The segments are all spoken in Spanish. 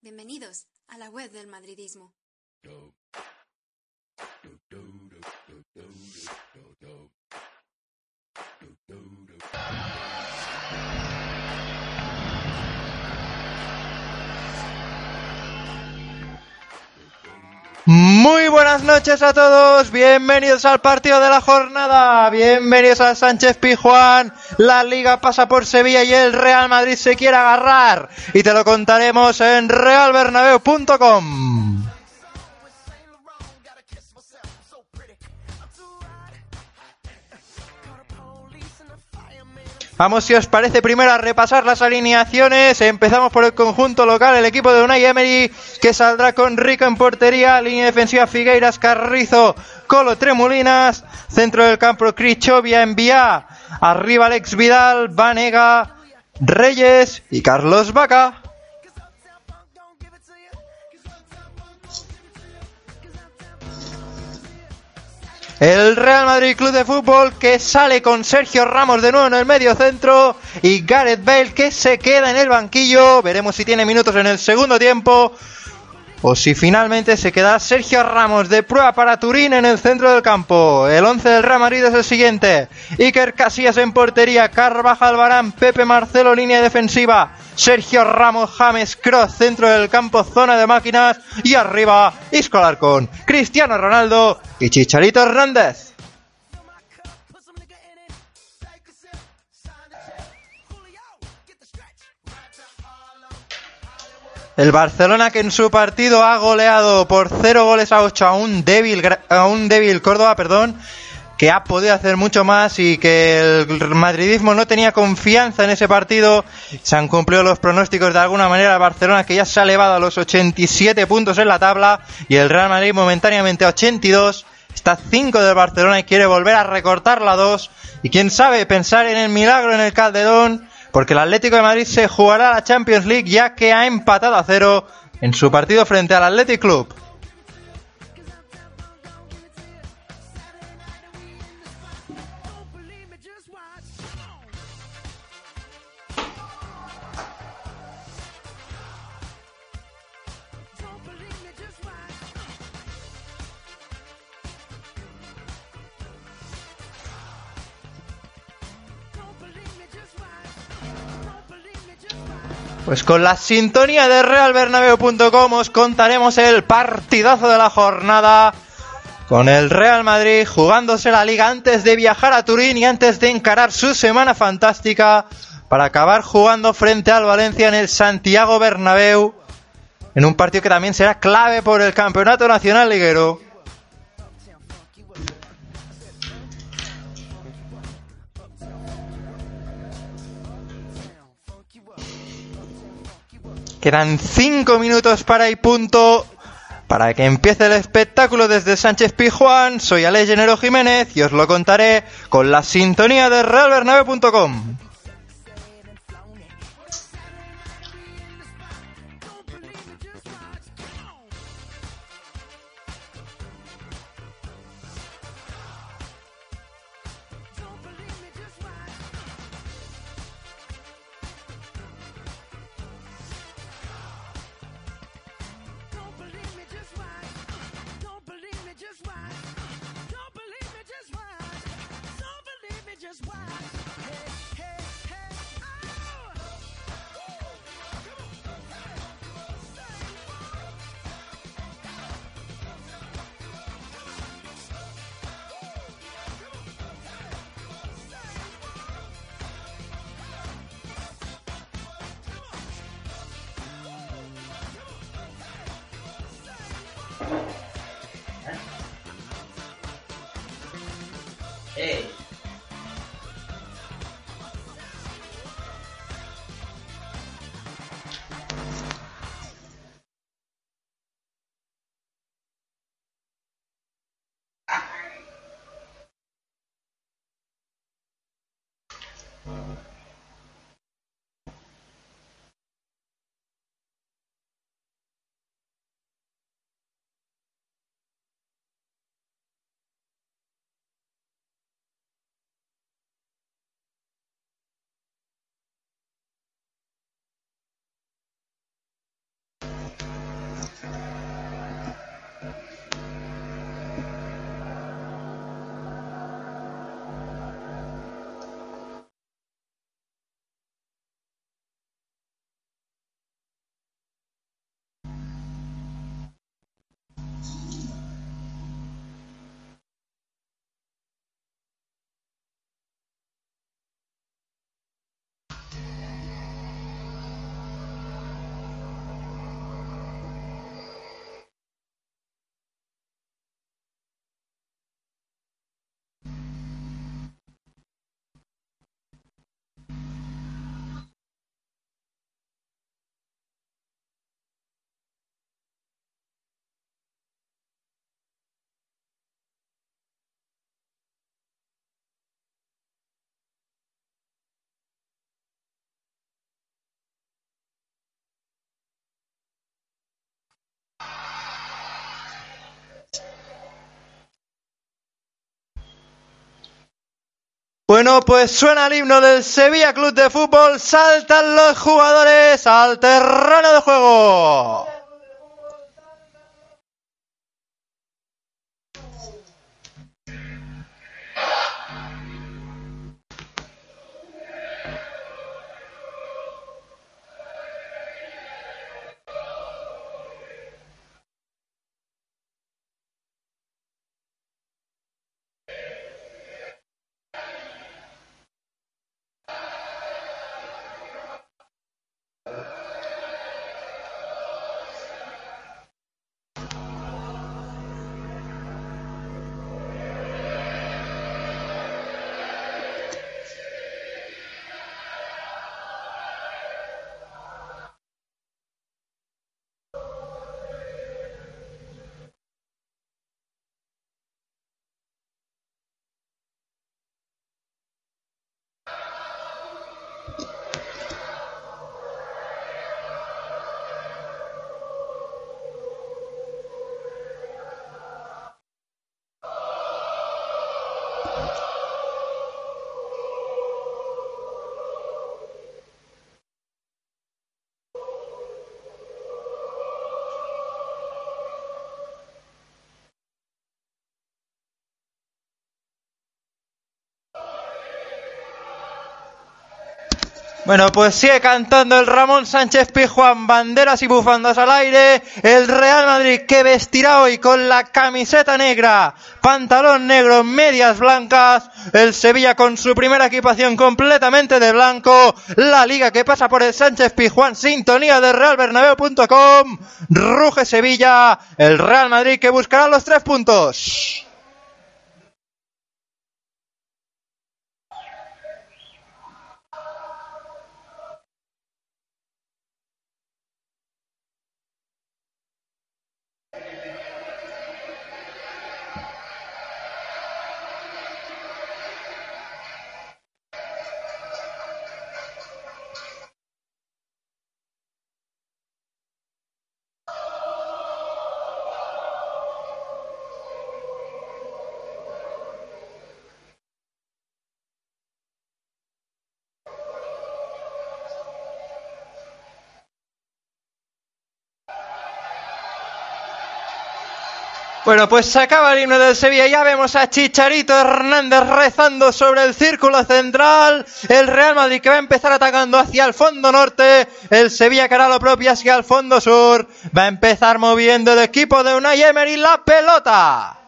Bienvenidos a la web del madridismo. Muy buenas noches a todos, bienvenidos al partido de la jornada, bienvenidos a Sánchez Pijuán, la liga pasa por Sevilla y el Real Madrid se quiere agarrar. Y te lo contaremos en realbernabeu.com. Vamos, si os parece, primero a repasar las alineaciones. Empezamos por el conjunto local, el equipo de Unai Emery, que saldrá con Rico en portería, línea defensiva Figueiras, Carrizo, Colo Tremolinas, centro del campo Crichovia, Envía, arriba Alex Vidal, Vanega, Reyes y Carlos Vaca. El Real Madrid Club de Fútbol que sale con Sergio Ramos de nuevo en el medio centro y Gareth Bale que se queda en el banquillo. Veremos si tiene minutos en el segundo tiempo o si finalmente se queda Sergio Ramos de prueba para Turín en el centro del campo. El 11 del Real Madrid es el siguiente. Iker Casillas en portería, Carvajal Barán, Pepe Marcelo línea defensiva, Sergio Ramos, James Cross centro del campo, zona de máquinas y arriba Isco Alarcón, Cristiano Ronaldo y Chicharito Hernández. El Barcelona que en su partido ha goleado por 0 goles a 8 a un débil, a un débil Córdoba, perdón, que ha podido hacer mucho más y que el madridismo no tenía confianza en ese partido. Se han cumplido los pronósticos de alguna manera el Barcelona que ya se ha elevado a los 87 puntos en la tabla y el Real Madrid momentáneamente a 82. Está a 5 del Barcelona y quiere volver a recortar la 2 y quién sabe pensar en el milagro en el Calderón porque el Atlético de Madrid se jugará la Champions League ya que ha empatado a cero en su partido frente al Athletic Club. Pues con la sintonía de realbernabeu.com os contaremos el partidazo de la jornada con el Real Madrid jugándose la liga antes de viajar a Turín y antes de encarar su semana fantástica para acabar jugando frente al Valencia en el Santiago Bernabéu en un partido que también será clave por el Campeonato Nacional Liguero. Quedan 5 minutos para y punto. Para que empiece el espectáculo desde Sánchez Pijuán, soy Ale Genero Jiménez y os lo contaré con la sintonía de realbernave.com. Hey. Bueno, pues suena el himno del Sevilla Club de Fútbol, saltan los jugadores al terreno de juego. Bueno, pues sigue cantando el Ramón Sánchez Pijuán, banderas y bufandas al aire. El Real Madrid que vestirá hoy con la camiseta negra, pantalón negro, medias blancas. El Sevilla con su primera equipación completamente de blanco. La liga que pasa por el Sánchez Pijuán, sintonía de realbernabeu.com. Ruge Sevilla, el Real Madrid que buscará los tres puntos. Bueno, pues se acaba el himno del Sevilla. Ya vemos a Chicharito Hernández rezando sobre el círculo central. El Real Madrid que va a empezar atacando hacia el fondo norte. El Sevilla que hará lo propio hacia el fondo sur. Va a empezar moviendo el equipo de Unai Emery la pelota.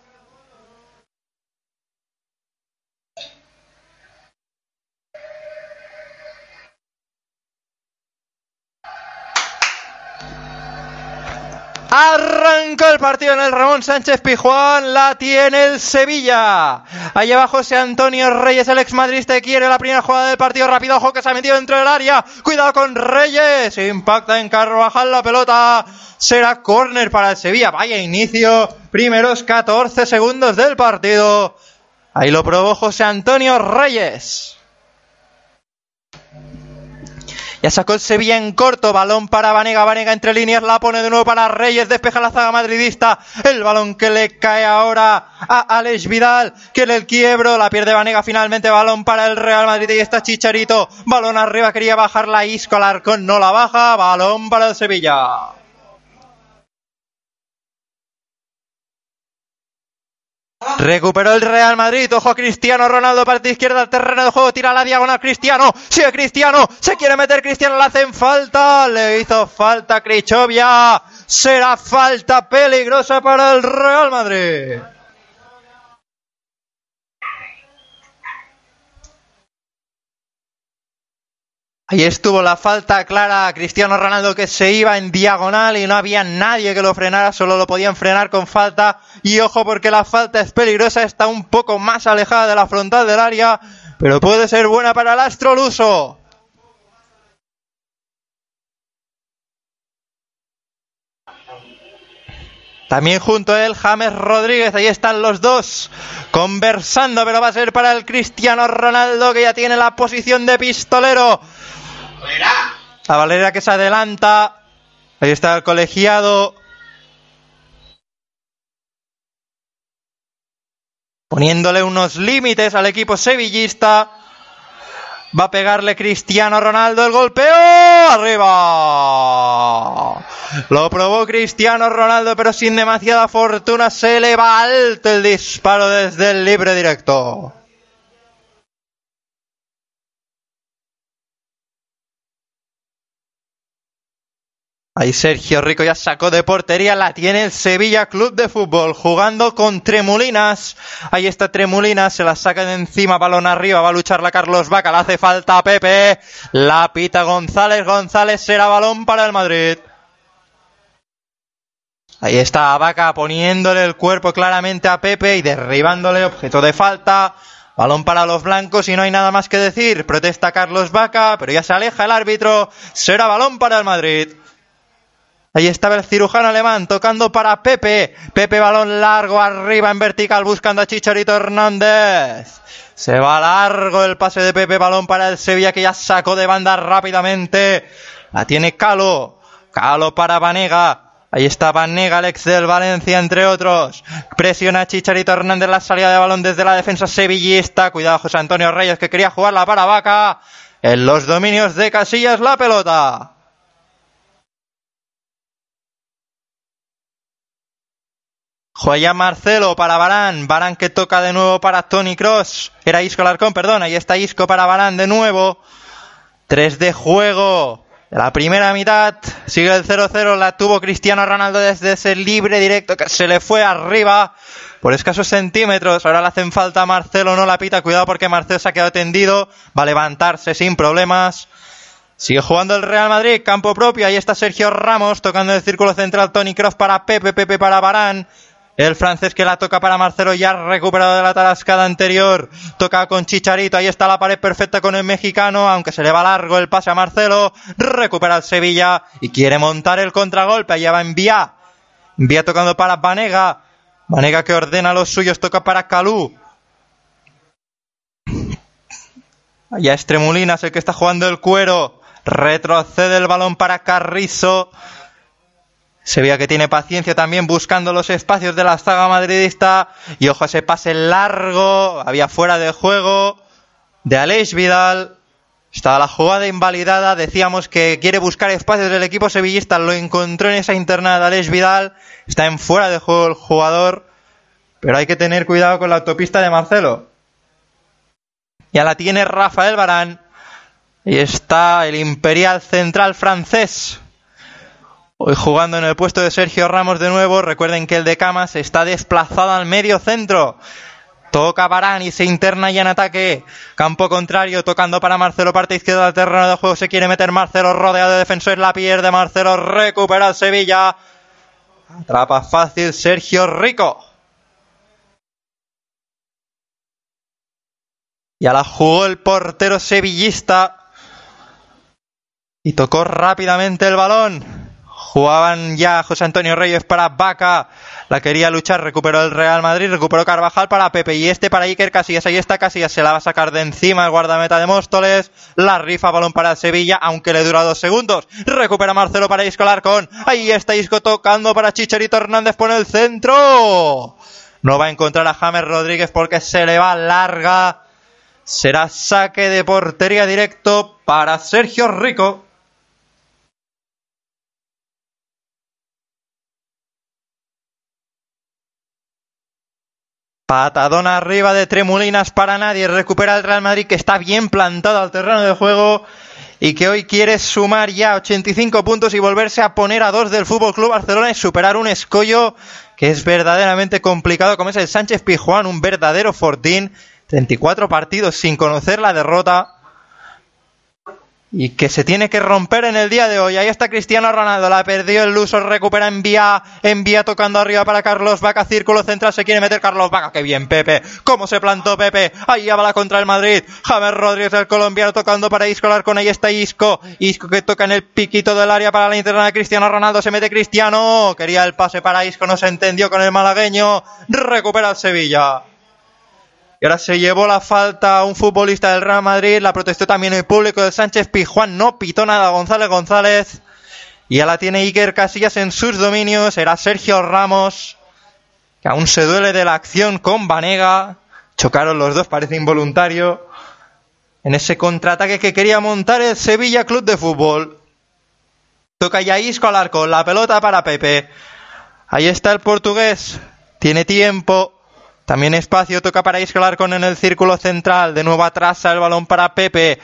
Arrancó el partido en el Ramón Sánchez Pijuán, la tiene el Sevilla. Ahí abajo José Antonio Reyes, el ex madrista, quiere la primera jugada del partido. Rápido, ojo que se ha metido dentro del área. Cuidado con Reyes, impacta en Carvajal la pelota. Será córner para el Sevilla. Vaya inicio, primeros 14 segundos del partido. Ahí lo probó José Antonio Reyes. Ya sacó el Sevilla en corto, balón para Vanega, Vanega entre líneas, la pone de nuevo para Reyes, despeja la zaga madridista, el balón que le cae ahora a Alex Vidal, que el quiebro, la pierde Vanega finalmente, balón para el Real Madrid y está Chicharito, balón arriba, quería bajar la Isco, Alarcón no la baja, balón para el Sevilla. Recuperó el Real Madrid. Ojo Cristiano Ronaldo parte izquierda terreno de juego. Tira la diagonal Cristiano. Sigue Cristiano. Se quiere meter Cristiano. Le hacen falta. Le hizo falta Crichovia. Será falta peligrosa para el Real Madrid. Ahí estuvo la falta clara a Cristiano Ronaldo que se iba en diagonal y no había nadie que lo frenara, solo lo podían frenar con falta. Y ojo porque la falta es peligrosa, está un poco más alejada de la frontal del área, pero puede ser buena para el astro luso. También junto a él James Rodríguez, ahí están los dos conversando, pero va a ser para el Cristiano Ronaldo que ya tiene la posición de pistolero. La Valera que se adelanta. Ahí está el colegiado. Poniéndole unos límites al equipo sevillista. Va a pegarle Cristiano Ronaldo el golpeo. Arriba. Lo probó Cristiano Ronaldo, pero sin demasiada fortuna. Se eleva alto el disparo desde el libre directo. Ahí Sergio Rico ya sacó de portería, la tiene el Sevilla Club de Fútbol, jugando con Tremulinas. Ahí está Tremulinas, se la saca de encima, balón arriba, va a luchar la Carlos Vaca, le hace falta a Pepe. La pita González, González será balón para el Madrid. Ahí está Vaca poniéndole el cuerpo claramente a Pepe y derribándole objeto de falta. Balón para los blancos y no hay nada más que decir. Protesta Carlos Vaca, pero ya se aleja el árbitro. Será balón para el Madrid. Ahí estaba el cirujano alemán tocando para Pepe. Pepe balón largo arriba en vertical buscando a Chicharito Hernández. Se va largo el pase de Pepe, balón para el Sevilla que ya sacó de banda rápidamente. La tiene Calo. Calo para Vanega. Ahí está Vanega, Alex del Valencia, entre otros. Presiona a Chicharito Hernández la salida de balón desde la defensa sevillista. Cuidado José Antonio Reyes que quería jugarla para Vaca. En los dominios de Casillas la pelota. Joya Marcelo para Barán. Barán que toca de nuevo para Tony Cross. Era Isco Larcón, perdón. Ahí está Isco para Barán de nuevo. 3 de juego. La primera mitad sigue el 0-0. La tuvo Cristiano Ronaldo desde ese libre directo que se le fue arriba por escasos centímetros. Ahora le hacen falta a Marcelo, no la pita. Cuidado porque Marcelo se ha quedado tendido. Va a levantarse sin problemas. Sigue jugando el Real Madrid, campo propio. Ahí está Sergio Ramos tocando el círculo central. Tony Cross para Pepe, Pepe para Barán. El francés que la toca para Marcelo ya recuperado de la tarascada anterior. Toca con Chicharito. Ahí está la pared perfecta con el mexicano. Aunque se le va largo el pase a Marcelo. Recupera el Sevilla y quiere montar el contragolpe. Allá va Envía. Envía tocando para Vanega. Vanega que ordena los suyos. Toca para Calú. Allá es Tremulinas el que está jugando el cuero. Retrocede el balón para Carrizo. Se veía que tiene paciencia también buscando los espacios de la saga madridista. Y ojo, ese pase largo. Había fuera de juego de Aleix Vidal. Estaba la jugada invalidada. Decíamos que quiere buscar espacios del equipo sevillista. Lo encontró en esa internada de Aleix Vidal. Está en fuera de juego el jugador. Pero hay que tener cuidado con la autopista de Marcelo. Ya la tiene Rafael Barán. Y está el Imperial Central francés. Hoy jugando en el puesto de Sergio Ramos de nuevo. Recuerden que el de Camas está desplazado al medio centro. Toca Barán y se interna ya en ataque. Campo contrario, tocando para Marcelo, parte izquierda del terreno de juego. Se quiere meter Marcelo, rodeado de defensores, la pierde Marcelo, recupera el Sevilla. Atrapa fácil Sergio Rico. Ya la jugó el portero sevillista. Y tocó rápidamente el balón. Jugaban ya José Antonio Reyes para Vaca. La quería luchar, recuperó el Real Madrid, recuperó Carvajal para Pepe y este para Iker Casillas. Ahí está Casillas, se la va a sacar de encima el guardameta de Móstoles. La rifa balón para Sevilla, aunque le dura dos segundos. Recupera Marcelo para Isco Larcón. Ahí está Isco tocando para Chicharito Hernández por el centro. No va a encontrar a James Rodríguez porque se le va larga. Será saque de portería directo para Sergio Rico. Patadón arriba de Tremulinas para nadie. Recupera el Real Madrid que está bien plantado al terreno de juego y que hoy quiere sumar ya 85 puntos y volverse a poner a dos del Fútbol Club Barcelona y superar un escollo que es verdaderamente complicado como es el Sánchez Pijuán, un verdadero fortín. 34 partidos sin conocer la derrota y que se tiene que romper en el día de hoy. Ahí está Cristiano Ronaldo, la perdió el Luso, recupera, envía, envía tocando arriba para Carlos Vaca, círculo central, se quiere meter Carlos Vaca, qué bien Pepe, cómo se plantó Pepe, ahí va la contra el Madrid, James Rodríguez el colombiano tocando para Isco con ahí está Isco, Isco que toca en el piquito del área para la interna de Cristiano Ronaldo, se mete Cristiano, quería el pase para Isco, no se entendió con el malagueño, recupera el Sevilla. Y ahora se llevó la falta a un futbolista del Real Madrid, la protestó también el público de Sánchez Pijuán, no pitó nada González González. Y ya la tiene Iker Casillas en sus dominios, era Sergio Ramos, que aún se duele de la acción con Vanega. Chocaron los dos, parece involuntario. En ese contraataque que quería montar el Sevilla Club de Fútbol. Toca ya Isco al arco, la pelota para Pepe. Ahí está el portugués, tiene tiempo, también espacio, toca para Isco Larcón en el círculo central. De nuevo atrás el balón para Pepe,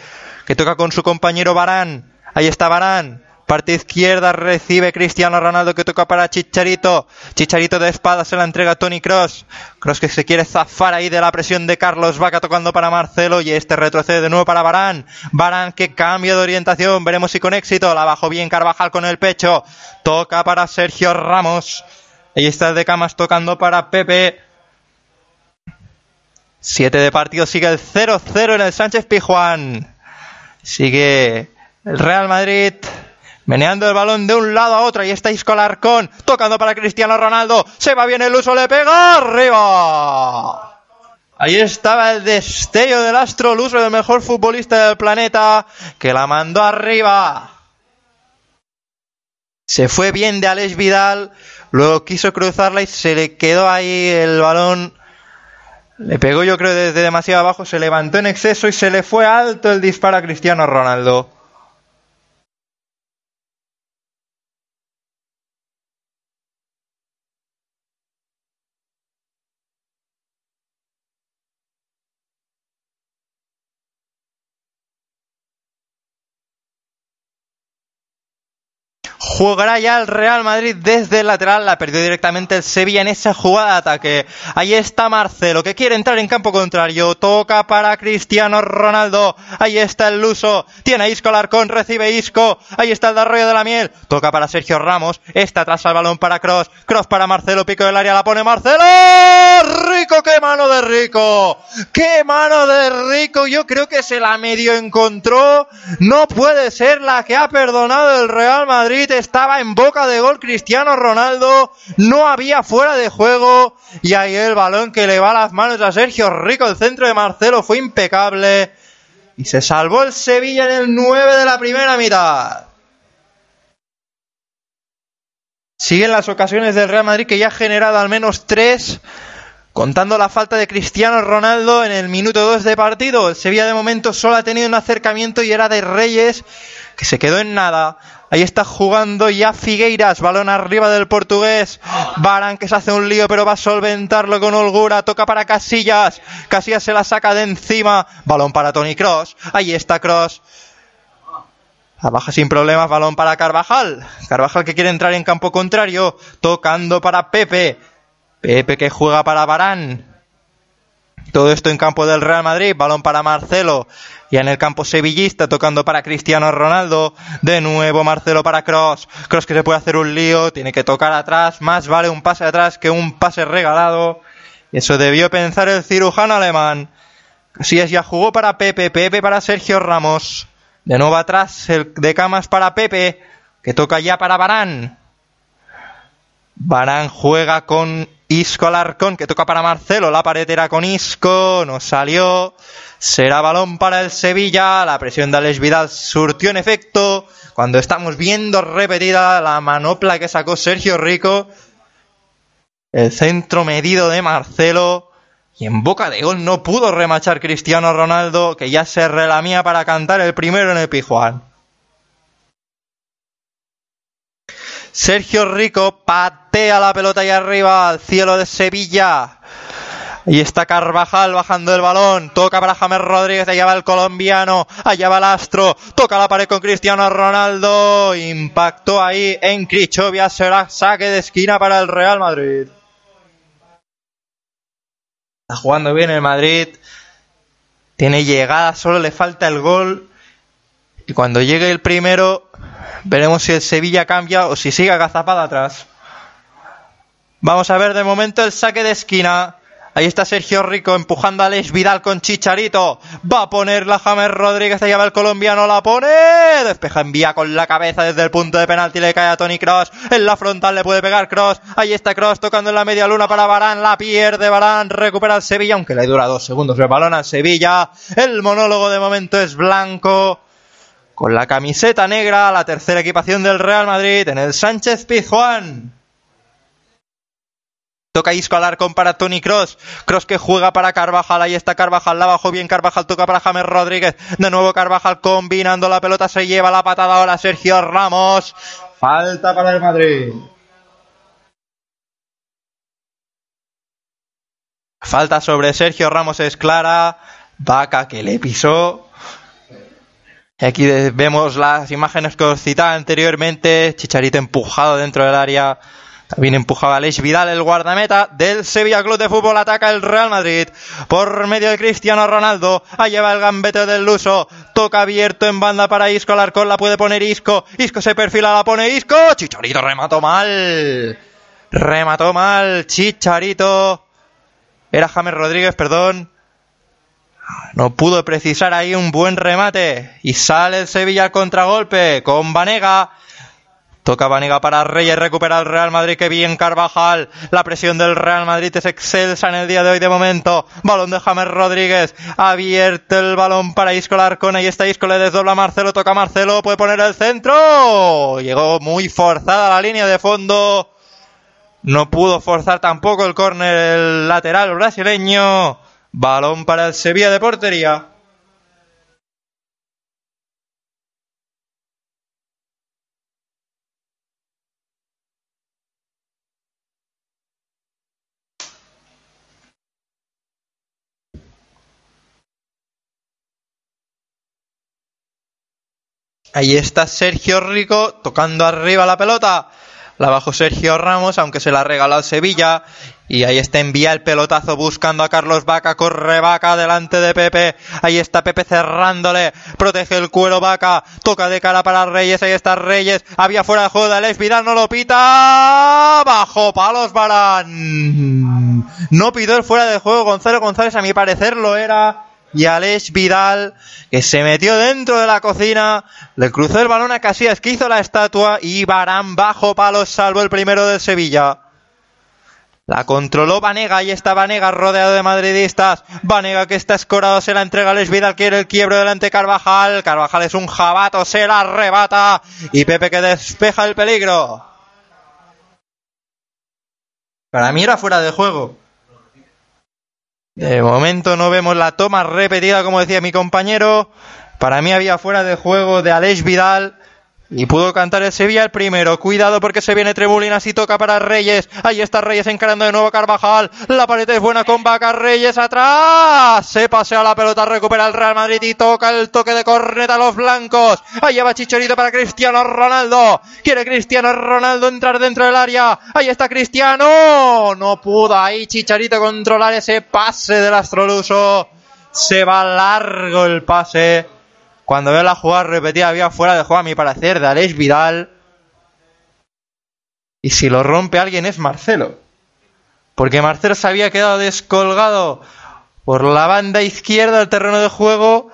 que toca con su compañero Barán. Ahí está Barán. Parte izquierda recibe Cristiano Ronaldo que toca para Chicharito. Chicharito de espada se la entrega Tony Cross. Cross que se quiere zafar ahí de la presión de Carlos Vaca tocando para Marcelo y este retrocede de nuevo para Barán. Barán que cambia de orientación. Veremos si con éxito. La bajó bien Carvajal con el pecho. Toca para Sergio Ramos. Ahí está de Camas tocando para Pepe. 7 de partido, sigue el 0-0 en el Sánchez Pijuán. Sigue el Real Madrid meneando el balón de un lado a otro. Y está Isco Larcón tocando para Cristiano Ronaldo. Se va bien el uso, le pega arriba. Ahí estaba el destello del astro Luso, del mejor futbolista del planeta, que la mandó arriba. Se fue bien de Alex Vidal, luego quiso cruzarla y se le quedó ahí el balón le pegó yo creo desde demasiado abajo, se levantó en exceso y se le fue alto el disparo a Cristiano Ronaldo. Jugará ya el Real Madrid desde el lateral, la perdió directamente el Sevilla en esa jugada de ataque. Ahí está Marcelo, que quiere entrar en campo contrario. Toca para Cristiano Ronaldo. Ahí está el Luso. Tiene Isco Larcón, recibe Isco. Ahí está el de Arroyo de la Miel. Toca para Sergio Ramos. Está atrás al balón para Cross. Cross para Marcelo, pico del área, la pone Marcelo. Rico, qué mano de Rico. Qué mano de Rico. Yo creo que se la medio encontró. No puede ser la que ha perdonado el Real Madrid estaba en boca de gol Cristiano Ronaldo, no había fuera de juego y ahí el balón que le va a las manos a Sergio Rico, el centro de Marcelo fue impecable y se salvó el Sevilla en el 9 de la primera mitad. Siguen las ocasiones del Real Madrid que ya ha generado al menos tres, contando la falta de Cristiano Ronaldo en el minuto 2 de partido. El Sevilla de momento solo ha tenido un acercamiento y era de Reyes que se quedó en nada. Ahí está jugando ya Figueiras, balón arriba del portugués. Barán que se hace un lío, pero va a solventarlo con holgura. Toca para Casillas. Casillas se la saca de encima. Balón para Tony Cross. Ahí está Cross. La baja sin problemas, balón para Carvajal. Carvajal que quiere entrar en campo contrario. Tocando para Pepe. Pepe que juega para Barán. Todo esto en campo del Real Madrid. Balón para Marcelo. Y en el campo sevillista tocando para Cristiano Ronaldo. De nuevo Marcelo para Cross. Cross que se puede hacer un lío. Tiene que tocar atrás. Más vale un pase atrás que un pase regalado. Eso debió pensar el cirujano alemán. Casillas ya jugó para Pepe. Pepe para Sergio Ramos. De nuevo atrás el de camas para Pepe. Que toca ya para Barán. Barán juega con Isco Alarcón, que toca para Marcelo. La pared era con Isco, no salió. Será balón para el Sevilla. La presión de Alex Vidal surtió en efecto. Cuando estamos viendo repetida la manopla que sacó Sergio Rico. El centro medido de Marcelo. Y en boca de gol no pudo remachar Cristiano Ronaldo, que ya se relamía para cantar el primero en el Pijuán. Sergio Rico patea la pelota ahí arriba al cielo de Sevilla. Ahí está Carvajal bajando el balón. Toca para James Rodríguez. Allá va el colombiano. Allá va el astro. Toca la pared con Cristiano Ronaldo. Impactó ahí en Crichovia. Será saque de esquina para el Real Madrid. Está jugando bien el Madrid. Tiene llegada. Solo le falta el gol. Y cuando llegue el primero, veremos si el Sevilla cambia o si sigue agazapada atrás. Vamos a ver de momento el saque de esquina. Ahí está Sergio Rico empujando a Alex Vidal con Chicharito. Va a poner la James Rodríguez. Allá va el colombiano. La pone. Despeja, envía con la cabeza desde el punto de penalti. Le cae a Tony Cross. En la frontal le puede pegar Cross. Ahí está Cross tocando en la media luna para Barán. La pierde Barán. Recupera el Sevilla. Aunque le dura dos segundos el balón al Sevilla. El monólogo de momento es blanco. Con la camiseta negra. La tercera equipación del Real Madrid. En el Sánchez Pizjuán. Toca Isco Alarcón para Tony Cross. Cross que juega para Carvajal. Ahí está Carvajal. La bajó bien Carvajal. Toca para James Rodríguez. De nuevo Carvajal combinando la pelota. Se lleva la patada ahora Sergio Ramos. Falta para el Madrid. Falta sobre Sergio Ramos es clara. Vaca que le pisó. Aquí vemos las imágenes que os citaba anteriormente. Chicharito empujado dentro del área. También empujaba Aleix Vidal, el guardameta del Sevilla Club de Fútbol. Ataca el Real Madrid por medio de Cristiano Ronaldo. Ahí va el gambete del Luso. Toca abierto en banda para Isco. Alarcón la puede poner Isco. Isco se perfila, la pone Isco. Chicharito remató mal. Remató mal. Chicharito. Era James Rodríguez, perdón. No pudo precisar ahí un buen remate. Y sale el Sevilla al contragolpe con Vanega. Toca Vanega para Reyes, recupera el Real Madrid, que bien Carvajal. La presión del Real Madrid es excelsa en el día de hoy de momento. Balón de James Rodríguez. Abierto el balón para Isco Larcón. Ahí está Isco, le desdobla Marcelo, toca Marcelo, puede poner el centro. Llegó muy forzada la línea de fondo. No pudo forzar tampoco el córner el lateral brasileño. Balón para el Sevilla de portería. Ahí está Sergio Rico tocando arriba la pelota. La bajó Sergio Ramos, aunque se la ha regalado Sevilla. Y ahí está envía el pelotazo buscando a Carlos Vaca. Corre Vaca delante de Pepe. Ahí está Pepe cerrándole. Protege el cuero Vaca. Toca de cara para Reyes. Ahí está Reyes. Había fuera de juego de Alex Vidal. No lo pita. Bajo palos Barán. No pidió el fuera de juego. Gonzalo González a mi parecer lo era y Alex Vidal, que se metió dentro de la cocina, le cruzó el balón a Casillas, que hizo la estatua, y Barán bajo palos, salvo el primero del Sevilla. La controló Vanega y está Vanega rodeado de madridistas. Vanega que está escorado, se la entrega a Alex Vidal, quiere el quiebro delante Carvajal. Carvajal es un jabato, se la arrebata. Y Pepe que despeja el peligro. Para mí era fuera de juego. De momento no vemos la toma repetida, como decía mi compañero. Para mí había fuera de juego de Aleix Vidal. Y pudo cantar el Sevilla el primero. Cuidado porque se viene Tremulinas y toca para Reyes. Ahí está Reyes encarando de nuevo Carvajal. La pared es buena con Vaca. Reyes atrás. Se pasea la pelota, recupera el Real Madrid y toca el toque de corneta a los blancos. Ahí va Chicharito para Cristiano Ronaldo. Quiere Cristiano Ronaldo entrar dentro del área. Ahí está Cristiano. No pudo ahí Chicharito controlar ese pase del Astroluso. Se va largo el pase. Cuando veo la jugada repetida había fuera de juego a mi parecer de Aleix Vidal. Y si lo rompe alguien es Marcelo. Porque Marcelo se había quedado descolgado por la banda izquierda del terreno de juego.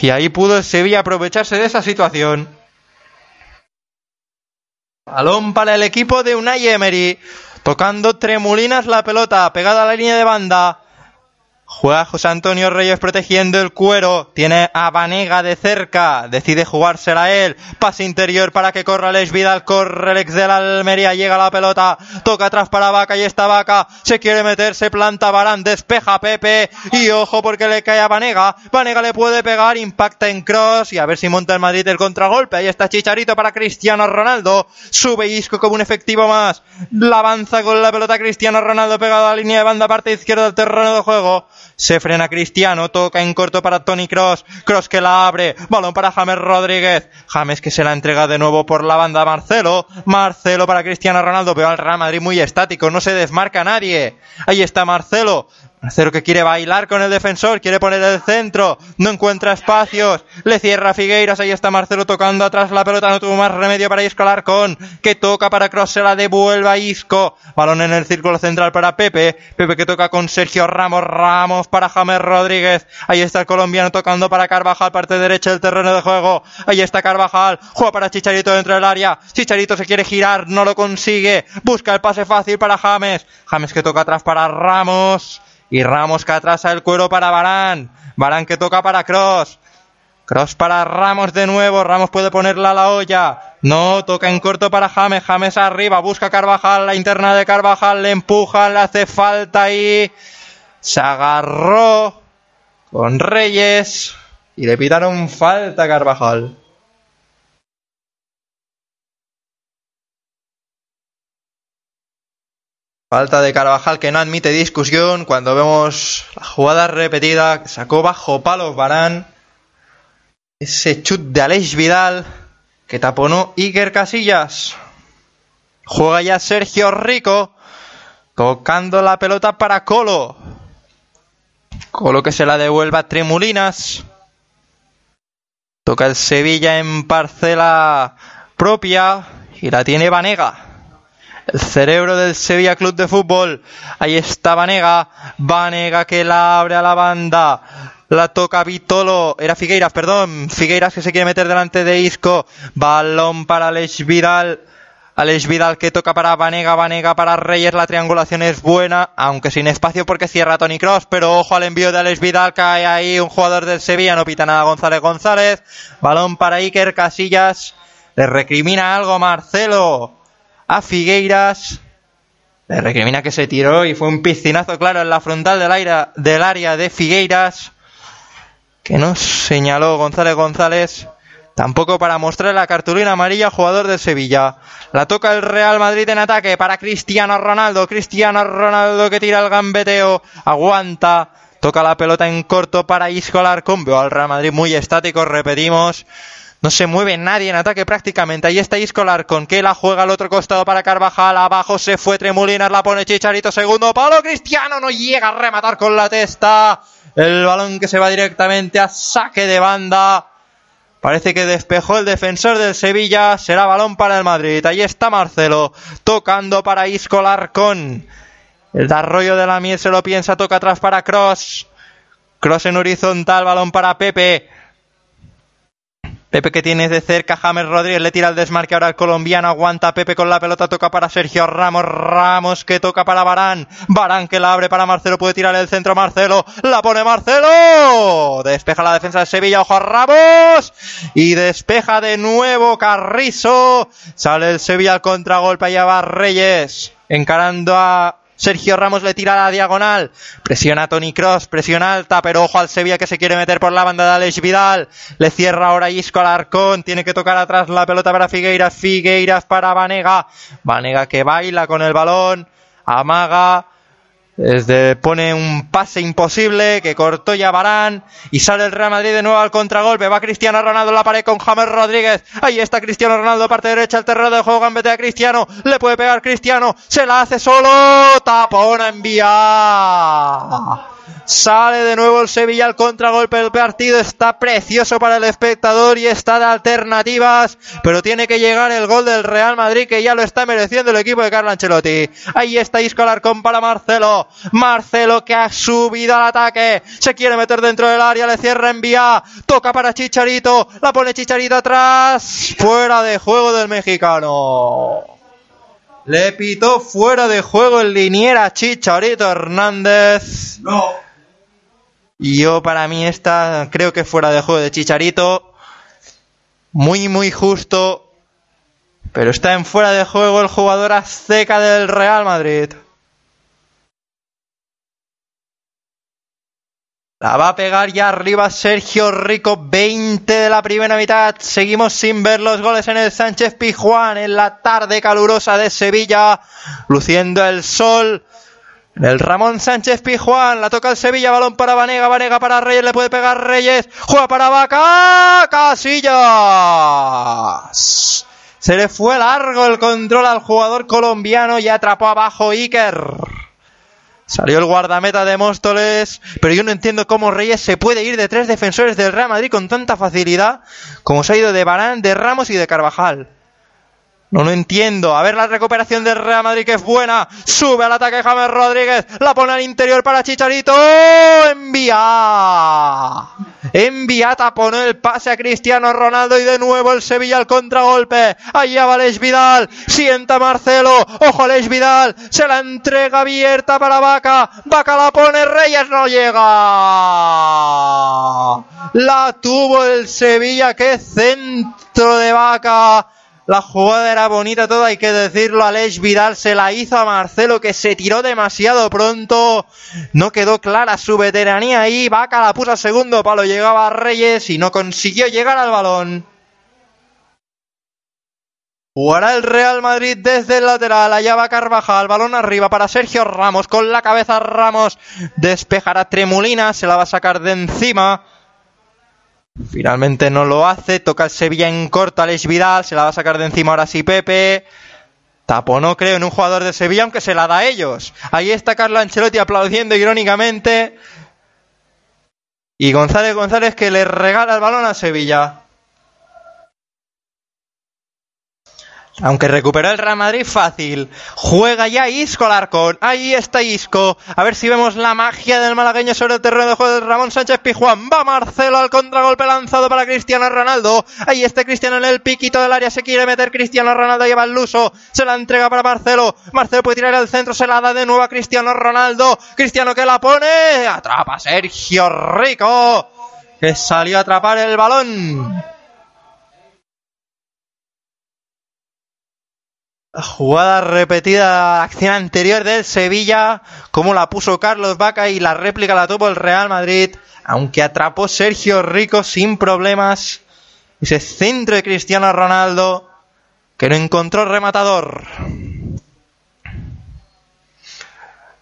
Y ahí pudo Sevilla aprovecharse de esa situación. Balón para el equipo de Unai Emery. Tocando tremulinas la pelota, pegada a la línea de banda. Juega José Antonio Reyes protegiendo el cuero. Tiene a Vanega de cerca. Decide jugársela él. Pase interior para que corra Les Vidal. Corre el ex de la Almería. Llega la pelota. Toca atrás para Vaca y esta Vaca. Se quiere meter. Se planta Barán. Despeja Pepe. Y ojo porque le cae a Vanega. Vanega le puede pegar. Impacta en cross. Y a ver si monta el Madrid el contragolpe. Ahí está Chicharito para Cristiano Ronaldo. Sube Isco como un efectivo más. La avanza con la pelota Cristiano Ronaldo pegado a la línea de banda parte izquierda del terreno de juego. Se frena Cristiano, toca en corto para Tony Cross, Cross que la abre, balón para James Rodríguez, James que se la entrega de nuevo por la banda. Marcelo, Marcelo para Cristiano Ronaldo, pero al Real Madrid muy estático, no se desmarca nadie, ahí está Marcelo, Marcelo que quiere bailar con el defensor, quiere poner el centro, no encuentra espacios, le cierra Figueiras, ahí está Marcelo tocando atrás la pelota, no tuvo más remedio para Isco Alarcón, que toca para Cross, se la devuelve a Isco, balón en el círculo central para Pepe, Pepe que toca con Sergio Ramos, Ramos para James Rodríguez, ahí está el colombiano tocando para Carvajal, parte derecha del terreno de juego, ahí está Carvajal, juega para Chicharito dentro del área, Chicharito se quiere girar, no lo consigue, busca el pase fácil para James, James que toca atrás para Ramos, y Ramos que atrasa el cuero para Barán. Barán que toca para Cross. Cross para Ramos de nuevo. Ramos puede ponerla a la olla. No, toca en corto para James. James arriba. Busca Carvajal. La interna de Carvajal. Le empuja. Le hace falta ahí. Se agarró con Reyes. Y le pitaron falta a Carvajal. Falta de Carvajal que no admite discusión cuando vemos la jugada repetida. Sacó bajo palos Barán. Ese chut de Aleix Vidal que taponó Iker Casillas. Juega ya Sergio Rico. Tocando la pelota para Colo. Colo que se la devuelve a Tremulinas. Toca el Sevilla en parcela propia. Y la tiene Vanega. El cerebro del Sevilla Club de Fútbol. Ahí está Vanega. Vanega que la abre a la banda. La toca Vitolo. Era Figueiras, perdón. Figueiras que se quiere meter delante de Isco. Balón para Alex Vidal. Alex Vidal que toca para Vanega, Vanega para Reyes, la triangulación es buena, aunque sin espacio porque cierra Tony Cross, pero ojo al envío de Alex Vidal, cae ahí un jugador del Sevilla, no pita nada González González, balón para Iker Casillas, le recrimina algo Marcelo, a Figueiras. Le recrimina que se tiró y fue un piscinazo claro en la frontal del, aire, del área de Figueiras. Que no señaló González González. Tampoco para mostrar la cartulina amarilla jugador de Sevilla. La toca el Real Madrid en ataque para Cristiano Ronaldo. Cristiano Ronaldo que tira el gambeteo. Aguanta. Toca la pelota en corto para Isco Alarcón. Veo al Real Madrid muy estático. Repetimos. No se mueve nadie en ataque prácticamente. Ahí está Isco Larcón, que la juega al otro costado para Carvajal. Abajo se fue Tremulinas, la pone Chicharito. Segundo palo, Cristiano no llega a rematar con la testa. El balón que se va directamente a saque de banda. Parece que despejó el defensor del Sevilla. Será balón para el Madrid. Ahí está Marcelo. Tocando para Isco Larcón. El arroyo de la miel se lo piensa. Toca atrás para Cross. Cross en horizontal. Balón para Pepe. Pepe que tiene de cerca, James Rodríguez le tira el desmarque. Ahora al colombiano, aguanta. Pepe con la pelota, toca para Sergio Ramos, Ramos que toca para Barán, Barán que la abre para Marcelo, puede tirar el centro Marcelo, la pone Marcelo, despeja la defensa de Sevilla, ojo a Ramos, y despeja de nuevo Carrizo, sale el Sevilla al contragolpe, allá va Reyes, encarando a Sergio Ramos le tira a la diagonal. Presiona Tony Cross, presión alta, pero ojo al Sevilla que se quiere meter por la banda de Alex Vidal. Le cierra ahora Isco al Arcón. Tiene que tocar atrás la pelota para Figueiras. Figueiras para Vanega. Vanega que baila con el balón. Amaga. Desde pone un pase imposible que cortó ya Barán y sale el Real Madrid de nuevo al contragolpe. Va Cristiano Ronaldo en la pared con James Rodríguez. Ahí está Cristiano Ronaldo, parte derecha, el terreno de juego, gambete a Cristiano. Le puede pegar Cristiano, se la hace solo. Tapón a enviar. Sale de nuevo el Sevilla al contragolpe del partido. Está precioso para el espectador y está de alternativas. Pero tiene que llegar el gol del Real Madrid que ya lo está mereciendo el equipo de Carlo Ancelotti. Ahí está Isco Alarcón para Marcelo. Marcelo que ha subido al ataque. Se quiere meter dentro del área. Le cierra en vía. Toca para Chicharito. La pone Chicharito atrás. Fuera de juego del mexicano. Le pitó fuera de juego el liniera Chicharito Hernández. No. Y yo para mí esta creo que fuera de juego de Chicharito. Muy, muy justo. Pero está en fuera de juego el jugador azteca del Real Madrid. La va a pegar ya arriba Sergio Rico, 20 de la primera mitad. Seguimos sin ver los goles en el Sánchez Pijuán en la tarde calurosa de Sevilla, luciendo el sol. El Ramón Sánchez Pijuán, la toca el Sevilla, balón para Vanega, Vanega para Reyes, le puede pegar Reyes, juega para Vaca, Casillas. Se le fue largo el control al jugador colombiano y atrapó abajo Iker. Salió el guardameta de Móstoles, pero yo no entiendo cómo Reyes se puede ir de tres defensores del Real Madrid con tanta facilidad como se ha ido de Barán, de Ramos y de Carvajal. No lo entiendo. A ver la recuperación del Real Madrid que es buena. Sube al ataque James Rodríguez. La pone al interior para Chicharito. Envía. Envía taponó el pase a Cristiano Ronaldo y de nuevo el Sevilla al contragolpe. Allá va Alex Vidal. Sienta Marcelo. Ojo Alex Vidal. Se la entrega abierta para Vaca. Vaca la pone. Reyes no llega. La tuvo el Sevilla. Qué centro de Vaca. La jugada era bonita toda, hay que decirlo. Alex Vidal se la hizo a Marcelo que se tiró demasiado pronto. No quedó clara su veteranía ahí. Vaca la puso a segundo palo. Llegaba a Reyes y no consiguió llegar al balón. Jugará el Real Madrid desde el lateral. Allá va Carvajal. Balón arriba para Sergio Ramos. Con la cabeza Ramos. Despejará Tremulina. Se la va a sacar de encima. Finalmente no lo hace, toca el Sevilla en corto, Alex Vidal, se la va a sacar de encima ahora sí Pepe. Taponó, creo, en un jugador de Sevilla, aunque se la da a ellos. Ahí está Carlo Ancelotti aplaudiendo irónicamente. Y González González que le regala el balón a Sevilla. Aunque recuperó el Real Madrid fácil. Juega ya Isco al Arcón. Ahí está Isco. A ver si vemos la magia del malagueño sobre el terreno de juego de Ramón Sánchez Pijuán. Va Marcelo al contragolpe lanzado para Cristiano Ronaldo. Ahí está Cristiano en el piquito del área. Se quiere meter Cristiano Ronaldo. Lleva el luso. Se la entrega para Marcelo. Marcelo puede tirar al centro. Se la da de nuevo a Cristiano Ronaldo. Cristiano que la pone. Atrapa Sergio Rico. Que salió a atrapar el balón. Jugada repetida, acción anterior del Sevilla, como la puso Carlos Vaca y la réplica la tuvo el Real Madrid, aunque atrapó Sergio Rico sin problemas. Ese centro de Cristiano Ronaldo que no encontró rematador.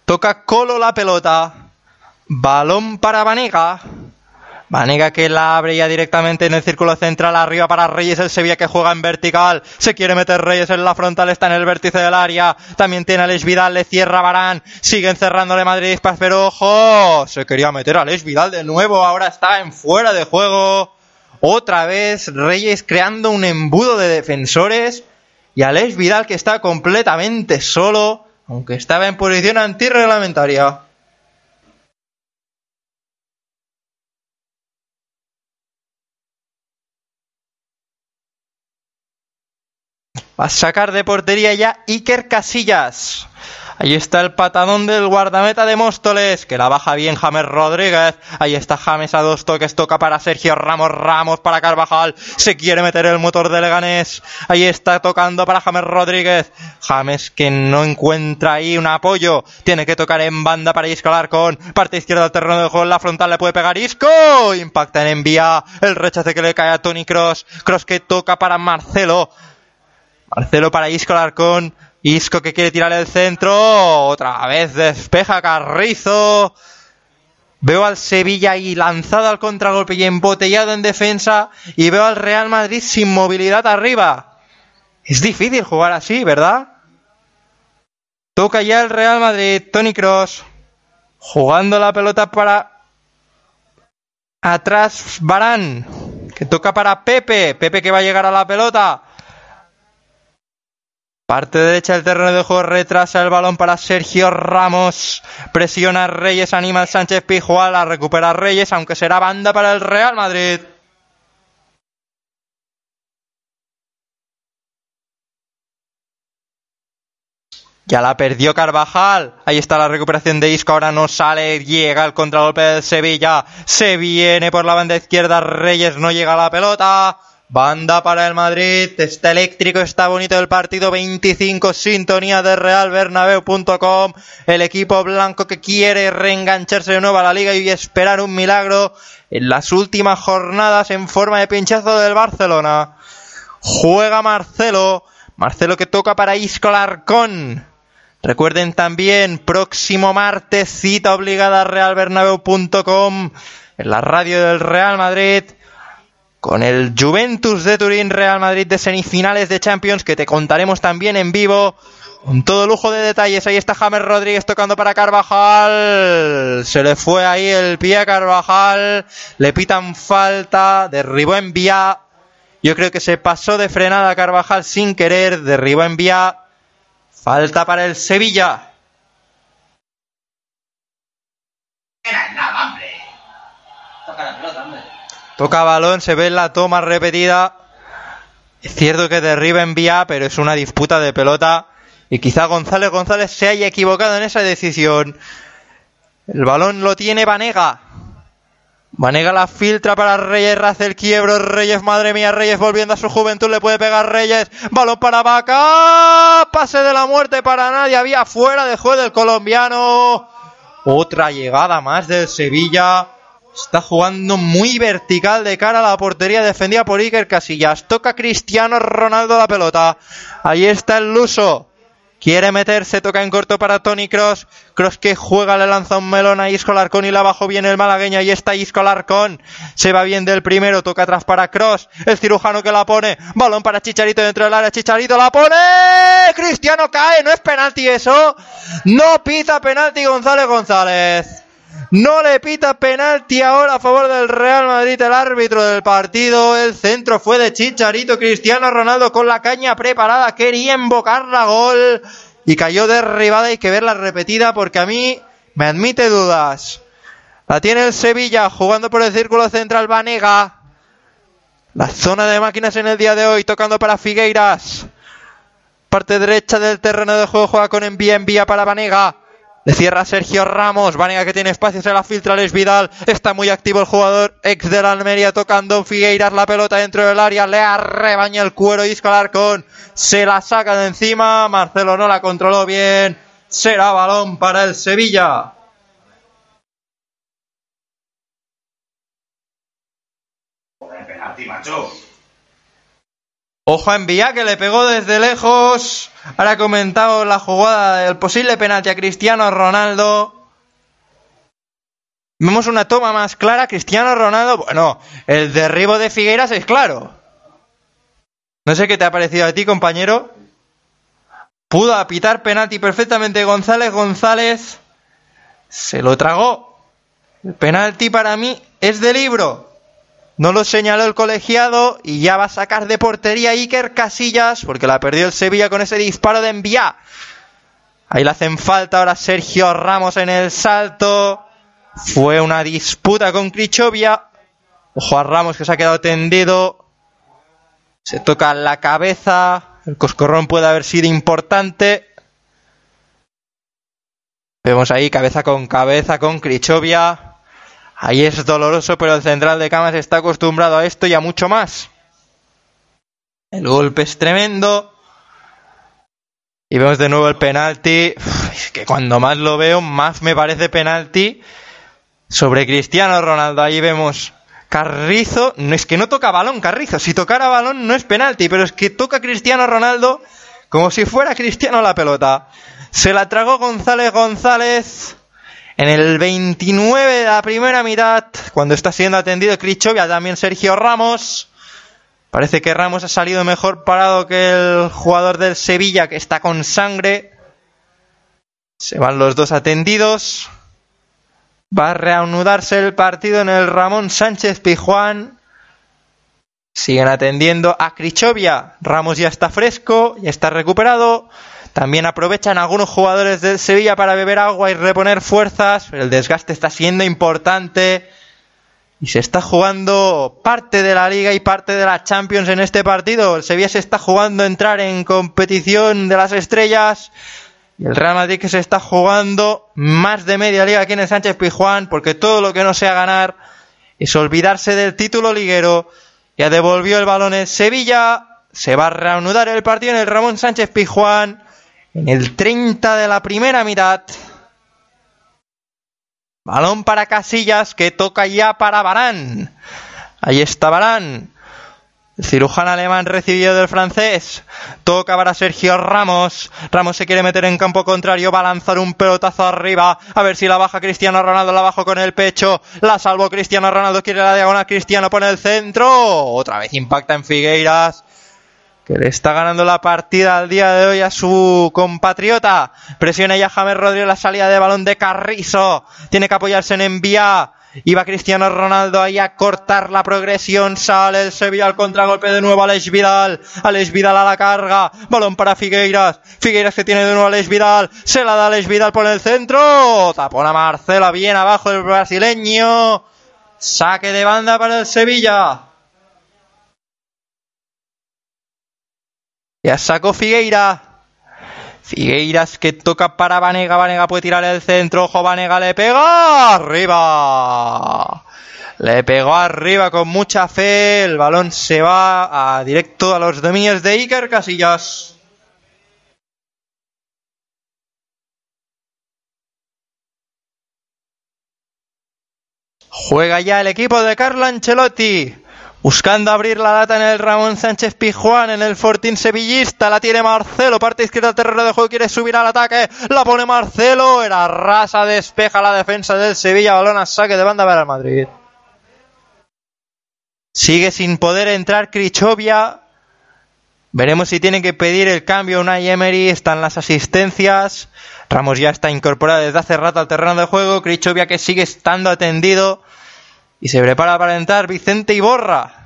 Toca Colo la pelota. Balón para Vanega. Vanega que la abre ya directamente en el círculo central arriba para Reyes, el Sevilla que juega en vertical, se quiere meter Reyes en la frontal, está en el vértice del área, también tiene a Alex Vidal, le cierra Barán, siguen cerrándole Madrid, pero ojo, se quería meter a Alex Vidal de nuevo, ahora está en fuera de juego, otra vez Reyes creando un embudo de defensores y Alex Vidal que está completamente solo, aunque estaba en posición antirreglamentaria. Va a sacar de portería ya Iker Casillas. Ahí está el patadón del guardameta de Móstoles, que la baja bien James Rodríguez. Ahí está James a dos toques, toca para Sergio Ramos, Ramos para Carvajal. Se quiere meter el motor de Leganés. Ahí está tocando para James Rodríguez. James que no encuentra ahí un apoyo. Tiene que tocar en banda para Isco con Parte izquierda del terreno de juego, la frontal le puede pegar Isco. Impacta en envía. El rechace que le cae a Tony Cross. Cross que toca para Marcelo. Marcelo para Isco Larcón. Isco que quiere tirar el centro. Otra vez despeja Carrizo. Veo al Sevilla ahí lanzado al contragolpe y embotellado en defensa. Y veo al Real Madrid sin movilidad arriba. Es difícil jugar así, ¿verdad? Toca ya el Real Madrid. Tony Cross. Jugando la pelota para. Atrás Barán. Que toca para Pepe. Pepe que va a llegar a la pelota. Parte derecha del terreno de juego retrasa el balón para Sergio Ramos. Presiona a Reyes, anima al Sánchez Pijual, la recupera Reyes, aunque será banda para el Real Madrid. Ya la perdió Carvajal. Ahí está la recuperación de Isco. Ahora no sale. Llega el contragolpe del Sevilla. Se viene por la banda izquierda. Reyes no llega a la pelota. Banda para el Madrid, está eléctrico, está bonito el partido 25, sintonía de realbernabeu.com, el equipo blanco que quiere reengancharse de nuevo a la liga y esperar un milagro en las últimas jornadas en forma de pinchazo del Barcelona. Juega Marcelo, Marcelo que toca para Isco Larcón. Recuerden también, próximo martes, cita obligada a realbernabeu.com en la radio del Real Madrid con el Juventus de Turín Real Madrid de semifinales de Champions que te contaremos también en vivo con todo lujo de detalles. Ahí está James Rodríguez tocando para Carvajal. Se le fue ahí el pie a Carvajal. Le pitan falta. Derribó en vía. Yo creo que se pasó de frenada Carvajal sin querer. Derribó en vía. Falta para el Sevilla. Era nada, hombre. Toca la pelota, hombre. Toca balón, se ve la toma repetida. Es cierto que derriba en vía, pero es una disputa de pelota. Y quizá González González se haya equivocado en esa decisión. El balón lo tiene Vanega. Vanega la filtra para Reyes, raza el quiebro. Reyes, madre mía, Reyes volviendo a su juventud, le puede pegar Reyes. Balón para Vaca. Pase de la muerte para nadie. Había fuera de juego del colombiano. Otra llegada más del Sevilla. Está jugando muy vertical de cara a la portería defendida por Iker Casillas. Toca Cristiano Ronaldo la pelota. Ahí está el Luso. Quiere meterse, toca en corto para Tony Cross. Cross que juega, le lanza un melón a Isco Larcón y la abajo viene el malagueño. Ahí está Isco Larcón. Se va bien del primero, toca atrás para Cross. El cirujano que la pone. Balón para Chicharito dentro del área. Chicharito la pone. Cristiano cae. No es penalti eso. No pita penalti González González. No le pita penalti ahora a favor del Real Madrid el árbitro del partido. El centro fue de Chicharito. Cristiano Ronaldo con la caña preparada. Quería invocar la gol. Y cayó derribada. Hay que verla repetida porque a mí me admite dudas. La tiene el Sevilla jugando por el círculo central Vanega. La zona de máquinas en el día de hoy tocando para Figueiras. Parte derecha del terreno de juego juega con envía envía para Vanega. Le cierra Sergio Ramos. Vanega que tiene espacio, se la filtra Les Vidal. Está muy activo el jugador ex de la Almería tocando Figueiras la pelota dentro del área. Le arrebaña el cuero Isco Alarcón. Se la saca de encima. Marcelo no la controló bien. Será balón para el Sevilla. Ojo a envía que le pegó desde lejos. Ahora ha comentado la jugada del posible penalti a Cristiano Ronaldo. Vemos una toma más clara. Cristiano Ronaldo. Bueno, el derribo de Figueiras es claro. No sé qué te ha parecido a ti, compañero. Pudo apitar penalti perfectamente González. González se lo tragó. El penalti para mí es de libro. No lo señaló el colegiado y ya va a sacar de portería Iker Casillas porque la perdió el Sevilla con ese disparo de envía. Ahí le hacen falta ahora Sergio Ramos en el salto. Fue una disputa con Crichovia. Ojo a Ramos que se ha quedado tendido. Se toca la cabeza. El coscorrón puede haber sido importante. Vemos ahí cabeza con cabeza con Krichovia. Ahí es doloroso, pero el central de Camas está acostumbrado a esto y a mucho más. El golpe es tremendo. Y vemos de nuevo el penalti. Es que cuando más lo veo, más me parece penalti sobre Cristiano Ronaldo. Ahí vemos Carrizo. No es que no toca balón, Carrizo. Si tocara balón no es penalti, pero es que toca Cristiano Ronaldo como si fuera Cristiano la pelota. Se la tragó González González en el 29 de la primera mitad, cuando está siendo atendido Krichovia, también Sergio Ramos. Parece que Ramos ha salido mejor parado que el jugador del Sevilla, que está con sangre. Se van los dos atendidos. Va a reanudarse el partido en el Ramón Sánchez Pijuán. Siguen atendiendo a Krichovia. Ramos ya está fresco, ya está recuperado. También aprovechan algunos jugadores del Sevilla para beber agua y reponer fuerzas. Pero el desgaste está siendo importante. Y se está jugando parte de la Liga y parte de la Champions en este partido. El Sevilla se está jugando entrar en competición de las estrellas. Y el Real Madrid que se está jugando más de media liga aquí en el Sánchez Pijuán. Porque todo lo que no sea ganar es olvidarse del título liguero. Ya devolvió el balón el Sevilla. Se va a reanudar el partido en el Ramón Sánchez Pijuán. En el 30 de la primera mitad. Balón para Casillas que toca ya para Barán. Ahí está Barán. El cirujano alemán recibido del francés. Toca para Sergio Ramos. Ramos se quiere meter en campo contrario. Va a lanzar un pelotazo arriba. A ver si la baja Cristiano Ronaldo. La bajo con el pecho. La salvó Cristiano Ronaldo. Quiere la diagonal. Cristiano pone el centro. Otra vez impacta en Figueiras que le está ganando la partida al día de hoy a su compatriota. Presiona ya James Rodríguez la salida de balón de Carrizo. Tiene que apoyarse en envía. Iba Cristiano Ronaldo ahí a cortar la progresión. Sale el Sevilla al contragolpe de nuevo. Alex Vidal. Alex Vidal a la carga. Balón para Figueiras. Figueiras que tiene de nuevo Alex Vidal. Se la da Alex Vidal por el centro. Tapona Marcela bien abajo el brasileño. Saque de banda para el Sevilla. Ya sacó Figueira. Figueiras que toca para Vanega. Vanega puede tirar el centro. Ojo, Vanega le pega. Arriba. Le pegó arriba con mucha fe. El balón se va a directo a los dominios de Iker Casillas. Juega ya el equipo de Carlo Ancelotti. Buscando abrir la lata en el Ramón Sánchez Pijuán, en el Fortín Sevillista, la tiene Marcelo, parte izquierda del terreno de juego, quiere subir al ataque, la pone Marcelo, era rasa, despeja la defensa del Sevilla, balón a saque de banda para el Madrid. Sigue sin poder entrar Krichovia. Veremos si tiene que pedir el cambio Unai Emery, están las asistencias. Ramos ya está incorporado desde hace rato al terreno de juego, Krichovia que sigue estando atendido. Y se prepara para entrar Vicente Iborra.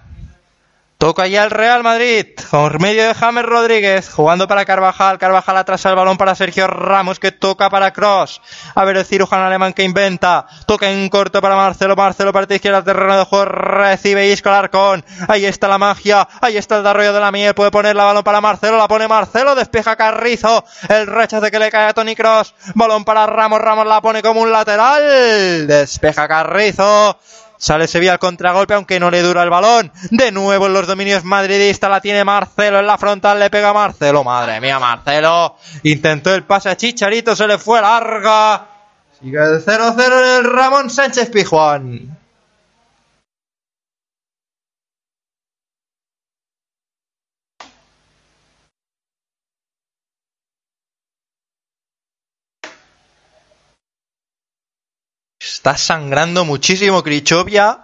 Toca ya el Real Madrid. Por medio de James Rodríguez. Jugando para Carvajal. Carvajal atrás el balón para Sergio Ramos que toca para Cross. A ver el cirujano alemán que inventa. Toca en corto para Marcelo. Marcelo parte izquierda terreno de juego. Recibe Isco Alarcón. Ahí está la magia. Ahí está el desarrollo de la miel. Puede poner la balón para Marcelo. La pone Marcelo. Despeja Carrizo. El rechazo que le cae a Tony Cross. Balón para Ramos. Ramos la pone como un lateral. Despeja Carrizo. Sale Sevilla al contragolpe, aunque no le dura el balón. De nuevo en los dominios madridistas la tiene Marcelo en la frontal, le pega Marcelo. Madre mía, Marcelo. Intentó el pase a Chicharito, se le fue larga. Sigue el 0-0 en el Ramón Sánchez Pijuán. Está sangrando muchísimo Krichovia.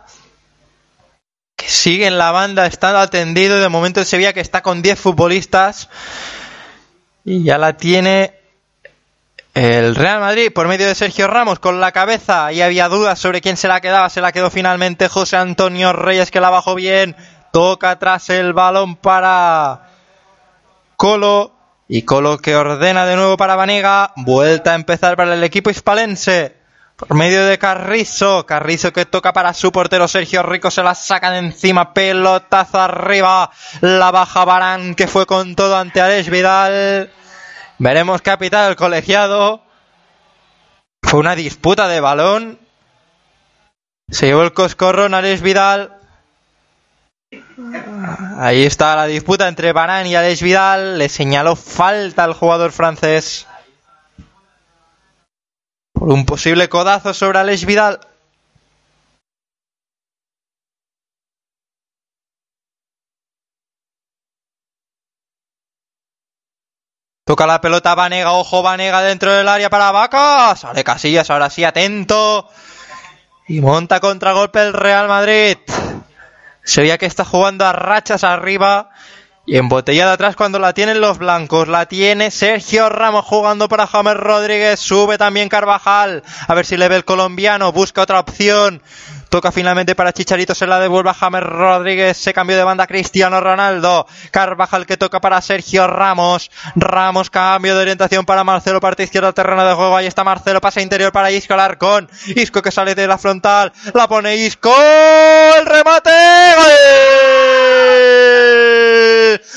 Que sigue en la banda, está atendido. De momento el Sevilla que está con 10 futbolistas. Y ya la tiene el Real Madrid por medio de Sergio Ramos con la cabeza. Y había dudas sobre quién se la quedaba. Se la quedó finalmente José Antonio Reyes que la bajó bien. Toca atrás el balón para Colo. Y Colo que ordena de nuevo para Vanega. Vuelta a empezar para el equipo hispalense. Por medio de Carrizo. Carrizo que toca para su portero Sergio Rico. Se la saca de encima. Pelotazo arriba. La baja Barán que fue con todo ante Alex Vidal. Veremos pitado el colegiado. Fue una disputa de balón. Se llevó el coscorrón Alex Vidal. Ahí está la disputa entre Barán y Alex Vidal. Le señaló falta al jugador francés. Por un posible codazo sobre Alex Vidal. Toca la pelota Vanega, ojo Vanega dentro del área para Vaca. Sale Casillas, ahora sí, atento. Y monta contragolpe el Real Madrid. Se veía que está jugando a rachas arriba. Y embotellada atrás cuando la tienen los blancos. La tiene Sergio Ramos jugando para James Rodríguez. Sube también Carvajal. A ver si le ve el colombiano. Busca otra opción. Toca finalmente para Chicharito, se la devuelve a James Rodríguez, se cambió de banda Cristiano Ronaldo, Carvajal que toca para Sergio Ramos, Ramos cambio de orientación para Marcelo, parte izquierda terreno de juego, ahí está Marcelo, pasa interior para Isco Alarcón, Isco que sale de la frontal, la pone Isco, el remate, gol,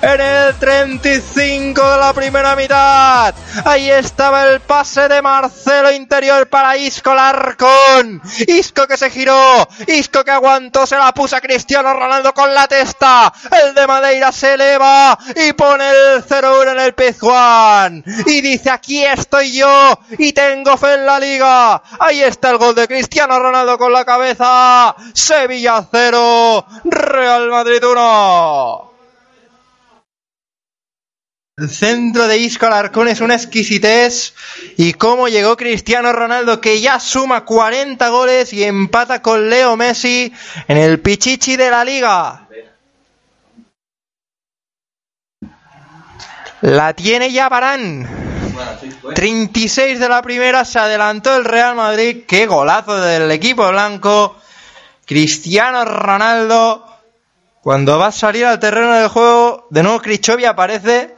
En el 35 de la primera mitad. Ahí estaba el pase de Marcelo interior para Isco Larcón. Isco que se giró. Isco que aguantó. Se la puso a Cristiano Ronaldo con la testa. El de Madeira se eleva y pone el 0-1 en el Pizjuán. Y dice aquí estoy yo y tengo fe en la liga. Ahí está el gol de Cristiano Ronaldo con la cabeza. Sevilla 0. Real Madrid 1. El centro de Isco Alarcón es una exquisitez. Y cómo llegó Cristiano Ronaldo, que ya suma 40 goles y empata con Leo Messi en el Pichichi de la liga. La tiene ya Barán. 36 de la primera, se adelantó el Real Madrid. Qué golazo del equipo blanco. Cristiano Ronaldo. Cuando va a salir al terreno del juego, de nuevo Crichovi aparece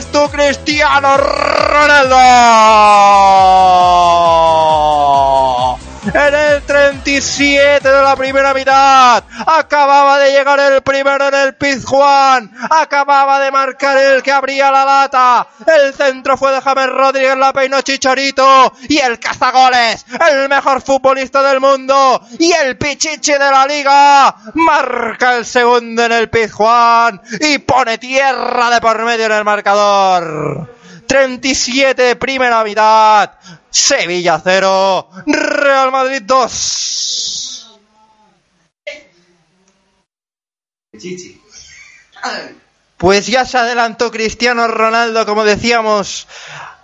Vez tú, Cristiano Ronaldo. En el 37 de la primera mitad. Acababa de llegar el primero en el Pizjuán. Acababa de marcar el que abría la lata. El centro fue de James Rodríguez, la peinó Chicharito. Y el cazagoles, el mejor futbolista del mundo. Y el pichichi de la liga. Marca el segundo en el Pizjuán. Y pone tierra de por medio en el marcador. 37, primera mitad. Sevilla 0, Real Madrid 2. Pues ya se adelantó Cristiano Ronaldo, como decíamos,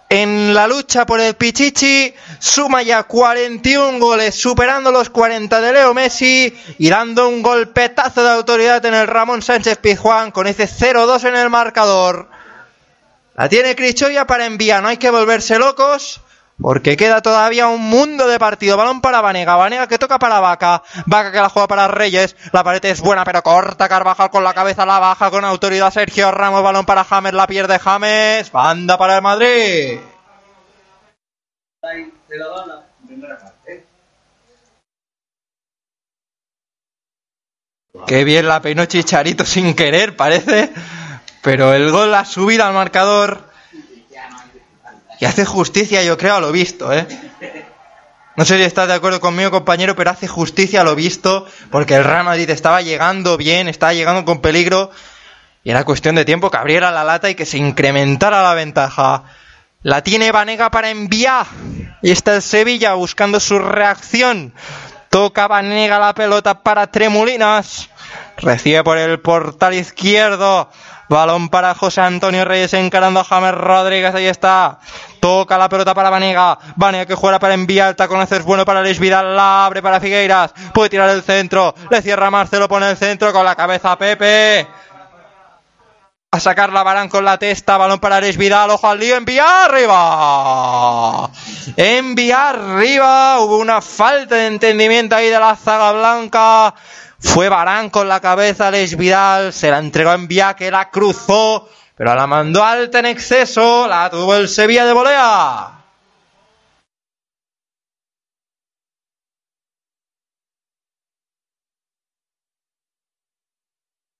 en la lucha por el Pichichi. Suma ya 41 goles, superando los 40 de Leo Messi y dando un golpetazo de autoridad en el Ramón Sánchez Pizjuán con ese 0-2 en el marcador. La tiene Crichoya para enviar, no hay que volverse locos. Porque queda todavía un mundo de partido. Balón para Vanega. Vanega que toca para Vaca. Vaca que la juega para Reyes. La pared es buena, pero corta. Carvajal con la cabeza la baja con autoridad. Sergio Ramos. Balón para James. La pierde James. Banda para el Madrid. La. Qué bien la peinó Chicharito sin querer, parece. Pero el gol ha subido al marcador. Y hace justicia, yo creo, a lo visto, ¿eh? No sé si estás de acuerdo conmigo, compañero, pero hace justicia a lo visto, porque el Real Madrid estaba llegando bien, estaba llegando con peligro, y era cuestión de tiempo que abriera la lata y que se incrementara la ventaja. La tiene Vanega para enviar, y está el Sevilla buscando su reacción. Toca Vanega la pelota para Tremulinas. Recibe por el portal izquierdo. Balón para José Antonio Reyes encarando a James Rodríguez. Ahí está. Toca la pelota para Vanega. Vanega que juega para enviar. El taconazo es bueno para Luis Vidal. La abre para Figueiras. Puede tirar el centro. Le cierra Marcelo. Pone el centro con la cabeza Pepe. A sacar la Barán con la testa. Balón para Ares Vidal. Ojo al lío. Envía arriba. Envía arriba. Hubo una falta de entendimiento ahí de la zaga blanca. Fue Barán con la cabeza. Ares Vidal se la entregó a Envía que la cruzó. Pero la mandó alta en exceso. La tuvo el Sevilla de volea.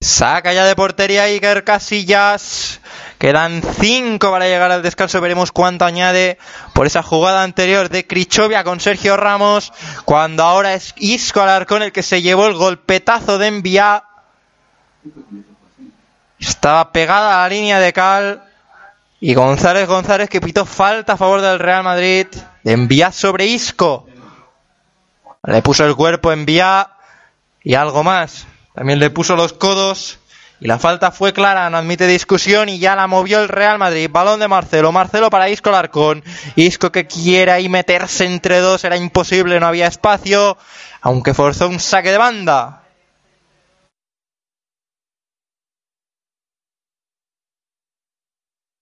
Saca ya de portería Iker Casillas. Quedan 5 para llegar al descanso. Veremos cuánto añade por esa jugada anterior de Crichovia con Sergio Ramos. Cuando ahora es Isco Alarcón el que se llevó el golpetazo de envía. Estaba pegada a la línea de Cal. Y González González que pitó falta a favor del Real Madrid. Envía sobre Isco. Le puso el cuerpo envía. Y algo más. También le puso los codos. Y la falta fue clara, no admite discusión y ya la movió el Real Madrid. Balón de Marcelo. Marcelo para Isco Larcón. Isco que quiere ahí meterse entre dos. Era imposible, no había espacio. Aunque forzó un saque de banda.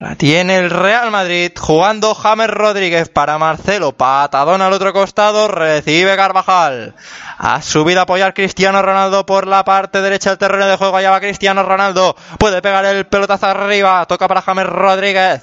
La tiene el Real Madrid jugando James Rodríguez para Marcelo. Patadón al otro costado. Recibe Carvajal. Ha subido a apoyar Cristiano Ronaldo por la parte derecha del terreno de juego. Allá va Cristiano Ronaldo. Puede pegar el pelotazo arriba. Toca para James Rodríguez.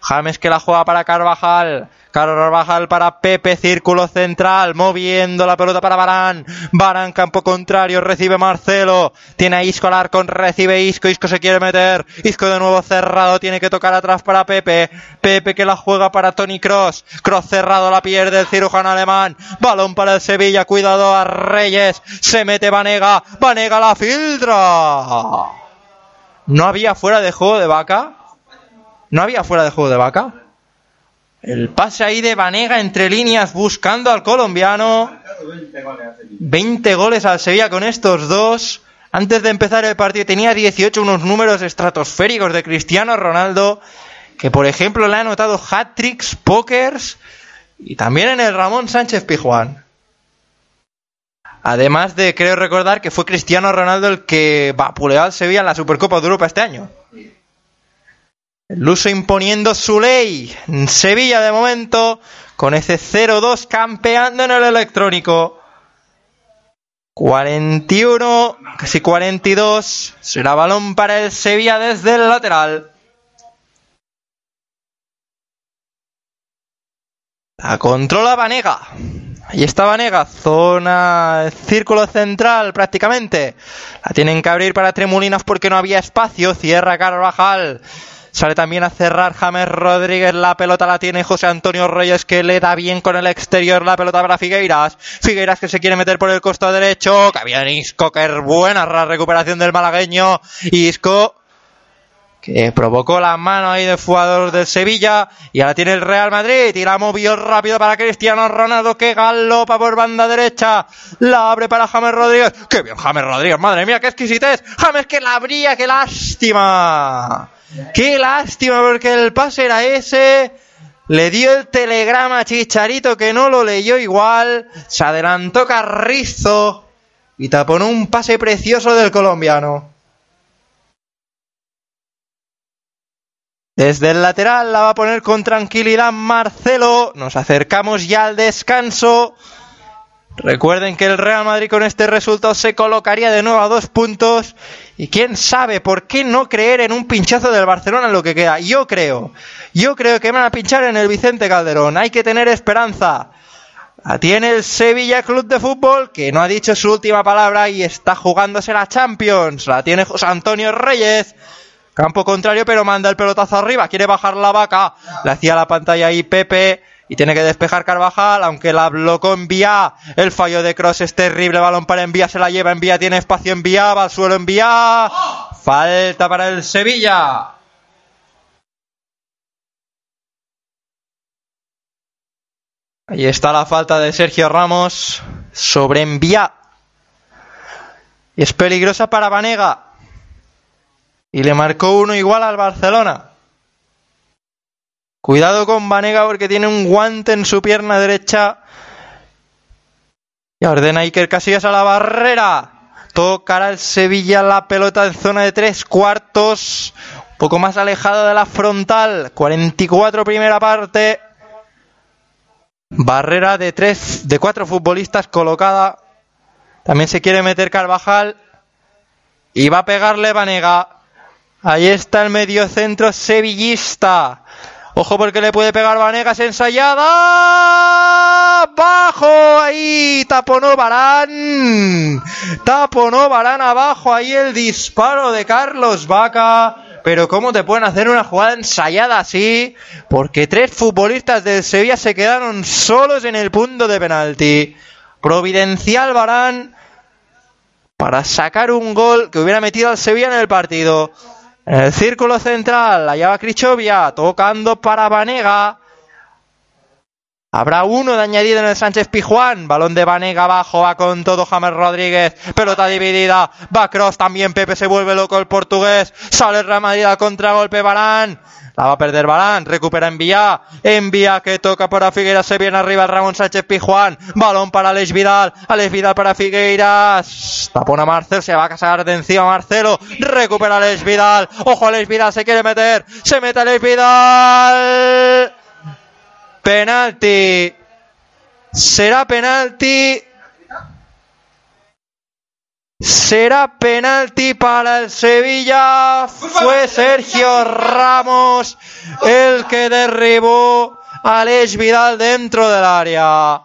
James que la juega para Carvajal. Carvajal para Pepe, círculo central, moviendo la pelota para Barán. Barán, campo contrario, recibe Marcelo. Tiene a Isco Alarcón, recibe Isco. Isco se quiere meter. Isco de nuevo cerrado, tiene que tocar atrás para Pepe. Pepe que la juega para Tony Cross. Cross cerrado, la pierde el cirujano alemán. Balón para el Sevilla, cuidado a Reyes. Se mete Vanega. Vanega la filtra. ¿No había fuera de juego de vaca? ¿No había fuera de juego de vaca? El pase ahí de Vanega entre líneas buscando al colombiano. 20 goles al Sevilla con estos dos. Antes de empezar el partido tenía 18 unos números estratosféricos de Cristiano Ronaldo. Que por ejemplo le ha anotado hat-tricks, pokers y también en el Ramón Sánchez Pijuán. Además de, creo recordar, que fue Cristiano Ronaldo el que vapuleó al Sevilla en la Supercopa de Europa este año. Luso imponiendo su ley. Sevilla de momento, con ese 0-2 campeando en el electrónico. 41, casi 42. Será balón para el Sevilla desde el lateral. La controla Vanega. Ahí está Vanega, zona círculo central prácticamente. La tienen que abrir para Tremulinas porque no había espacio. Cierra Carvajal. Sale también a cerrar James Rodríguez. La pelota la tiene José Antonio Reyes que le da bien con el exterior. La pelota para Figueiras. Figueiras que se quiere meter por el costado derecho. Que bien Isco, que es buena la recuperación del malagueño. Isco que provocó la mano ahí del jugador del Sevilla y ahora tiene el Real Madrid y la movió rápido para Cristiano Ronaldo que galopa por banda derecha la abre para James Rodríguez qué bien James Rodríguez madre mía qué exquisitez James que la abría qué lástima qué lástima porque el pase era ese le dio el telegrama a Chicharito que no lo leyó igual se adelantó Carrizo y taponó un pase precioso del colombiano Desde el lateral la va a poner con tranquilidad Marcelo. Nos acercamos ya al descanso. Recuerden que el Real Madrid con este resultado se colocaría de nuevo a dos puntos. Y quién sabe, ¿por qué no creer en un pinchazo del Barcelona en lo que queda? Yo creo. Yo creo que van a pinchar en el Vicente Calderón. Hay que tener esperanza. La tiene el Sevilla Club de Fútbol, que no ha dicho su última palabra y está jugándose la Champions. La tiene José Antonio Reyes. Campo contrario, pero manda el pelotazo arriba. Quiere bajar la vaca. Le hacía la pantalla ahí Pepe. Y tiene que despejar Carvajal, aunque la blocó Envía. El fallo de Cross es terrible. Balón para Envía, se la lleva Envía. Tiene espacio Envía, va al suelo Envía. Falta para el Sevilla. Ahí está la falta de Sergio Ramos sobre Envía. Y es peligrosa para Vanega. Y le marcó uno igual al Barcelona. Cuidado con Vanega porque tiene un guante en su pierna derecha. Y ordena Iker Casillas a la barrera. Tocará el Sevilla la pelota en zona de tres cuartos. Un poco más alejado de la frontal. 44 primera parte. Barrera de tres, de cuatro futbolistas colocada. También se quiere meter Carvajal. Y va a pegarle Vanega. Ahí está el mediocentro sevillista. Ojo porque le puede pegar Vanegas ensayada. Bajo ahí. Taponó Barán. Taponó Barán abajo. Ahí el disparo de Carlos Vaca. Pero ¿cómo te pueden hacer una jugada ensayada así? Porque tres futbolistas del Sevilla se quedaron solos en el punto de penalti. Providencial Barán para sacar un gol que hubiera metido al Sevilla en el partido. El círculo central, la lleva Crichovia, tocando para Vanega. Habrá uno de añadido en el Sánchez Pijuán. Balón de Vanega abajo, va con todo James Rodríguez. Pelota dividida. Va Cross también. Pepe se vuelve loco el portugués. Sale Real Madrid al contragolpe Barán. La va a perder Barán. Recupera Envía. Envía que toca para Figueiras. Se viene arriba Ramón Sánchez Pijuán. Balón para Alex Vidal. Alex Vidal para Figueiras. Tapona Marcel. Se va a casar de encima Marcelo. Recupera Alex Vidal. Ojo, Alex Vidal se quiere meter. Se mete Alex Vidal. Penalti. Será penalti. Será penalti para el Sevilla. Fue Sergio Ramos el que derribó a Alex Vidal dentro del área.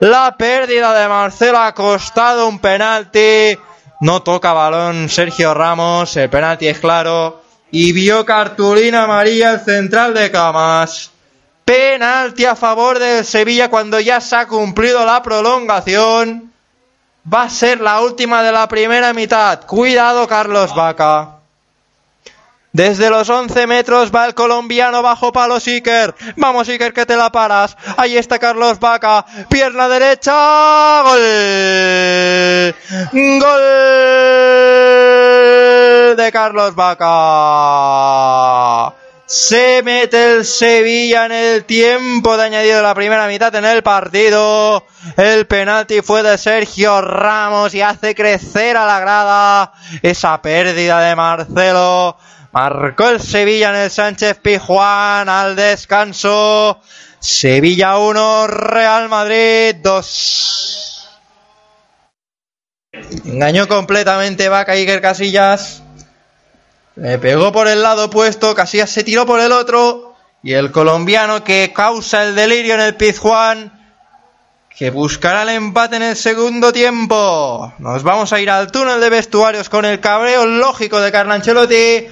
La pérdida de Marcelo ha costado un penalti. No toca balón Sergio Ramos. El penalti es claro. Y vio cartulina amarilla el central de Camas. Penalti a favor del Sevilla cuando ya se ha cumplido la prolongación. Va a ser la última de la primera mitad. Cuidado, Carlos Vaca. Desde los 11 metros va el colombiano bajo palo Iker. Vamos Iker que te la paras. Ahí está Carlos Vaca. Pierna derecha. Gol. Gol de Carlos Vaca. Se mete el Sevilla en el tiempo de añadido de la primera mitad en el partido. El penalti fue de Sergio Ramos y hace crecer a la grada esa pérdida de Marcelo. Marcó el Sevilla en el Sánchez Pijuán al descanso. Sevilla 1, Real Madrid 2. Engañó completamente Vaca Iker Casillas. Le pegó por el lado opuesto, Casillas se tiró por el otro. Y el colombiano que causa el delirio en el Pizjuán, que buscará el empate en el segundo tiempo. Nos vamos a ir al túnel de vestuarios con el cabreo lógico de Carlo Ancelotti.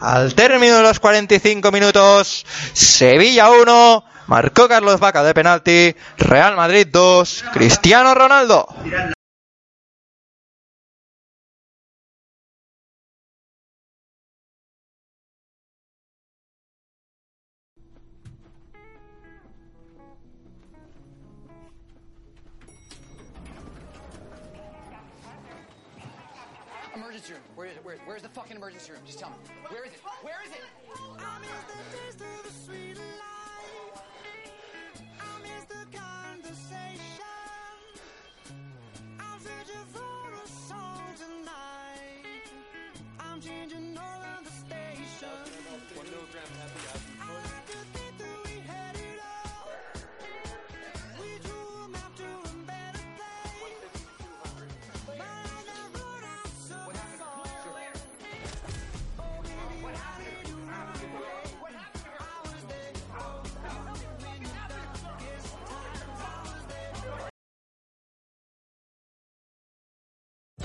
Al término de los 45 minutos, Sevilla 1, marcó Carlos Vaca de penalti, Real Madrid 2, Cristiano Ronaldo. Where's the fucking emergency room? Just tell me. Where is it? Where is it? I miss the taste of the sweet life. I miss the conversation. I'm searching for a song tonight. I'm changing all of the stations. One milligram happy